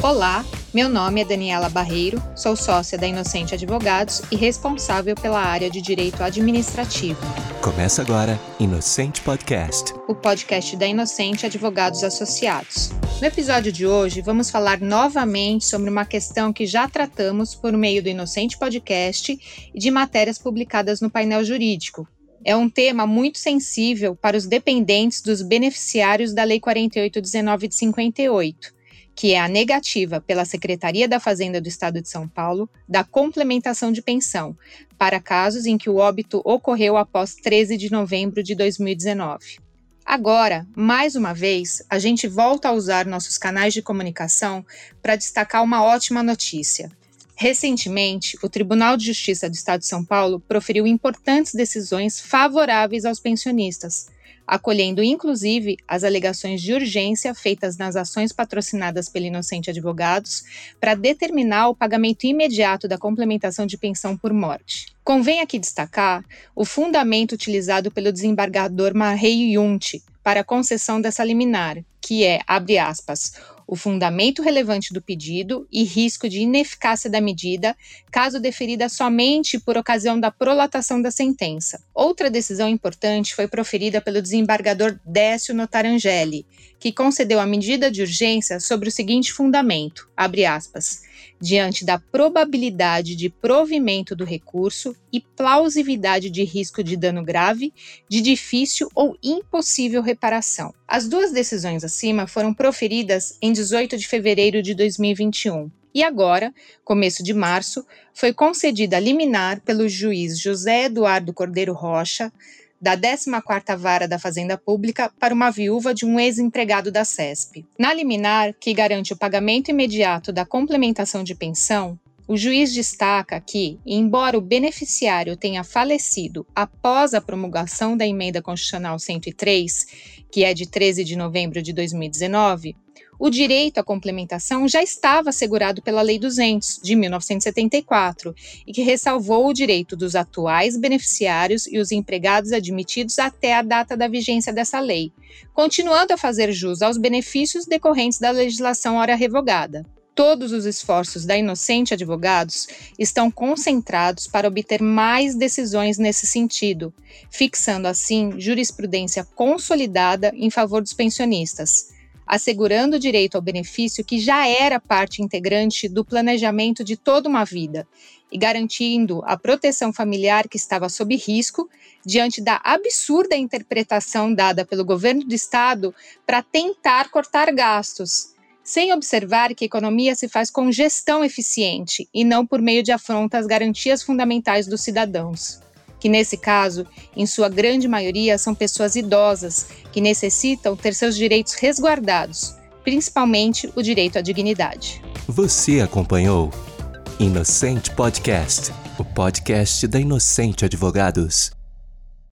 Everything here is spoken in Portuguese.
Olá, meu nome é Daniela Barreiro, sou sócia da Inocente Advogados e responsável pela área de Direito Administrativo. Começa agora Inocente Podcast, o podcast da Inocente Advogados Associados. No episódio de hoje, vamos falar novamente sobre uma questão que já tratamos por meio do Inocente Podcast e de matérias publicadas no painel jurídico. É um tema muito sensível para os dependentes dos beneficiários da Lei 4819 de 58 que é a negativa pela Secretaria da Fazenda do Estado de São Paulo da complementação de pensão para casos em que o óbito ocorreu após 13 de novembro de 2019. Agora, mais uma vez, a gente volta a usar nossos canais de comunicação para destacar uma ótima notícia. Recentemente, o Tribunal de Justiça do Estado de São Paulo proferiu importantes decisões favoráveis aos pensionistas acolhendo inclusive as alegações de urgência feitas nas ações patrocinadas pelo Inocente Advogados para determinar o pagamento imediato da complementação de pensão por morte. Convém aqui destacar o fundamento utilizado pelo desembargador Marrei Yunti para a concessão dessa liminar, que é, abre aspas, o fundamento relevante do pedido e risco de ineficácia da medida, caso deferida somente por ocasião da prolatação da sentença. Outra decisão importante foi proferida pelo desembargador Décio Notarangeli, que concedeu a medida de urgência sobre o seguinte fundamento, abre aspas, diante da probabilidade de provimento do recurso e plausibilidade de risco de dano grave, de difícil ou impossível reparação. As duas decisões acima foram proferidas em 18 de fevereiro de 2021. E agora, começo de março, foi concedida liminar pelo juiz José Eduardo Cordeiro Rocha, da 14ª Vara da Fazenda Pública para uma viúva de um ex-empregado da CESP. Na liminar, que garante o pagamento imediato da complementação de pensão, o juiz destaca que, embora o beneficiário tenha falecido após a promulgação da Emenda Constitucional 103, que é de 13 de novembro de 2019, o direito à complementação já estava assegurado pela Lei 200, de 1974, e que ressalvou o direito dos atuais beneficiários e os empregados admitidos até a data da vigência dessa lei, continuando a fazer jus aos benefícios decorrentes da legislação ora revogada. Todos os esforços da Inocente Advogados estão concentrados para obter mais decisões nesse sentido, fixando assim jurisprudência consolidada em favor dos pensionistas assegurando o direito ao benefício que já era parte integrante do planejamento de toda uma vida e garantindo a proteção familiar que estava sob risco diante da absurda interpretação dada pelo governo do estado para tentar cortar gastos, sem observar que a economia se faz com gestão eficiente e não por meio de afronta às garantias fundamentais dos cidadãos que nesse caso, em sua grande maioria, são pessoas idosas que necessitam ter seus direitos resguardados, principalmente o direito à dignidade. Você acompanhou Inocente Podcast, o podcast da Inocente Advogados.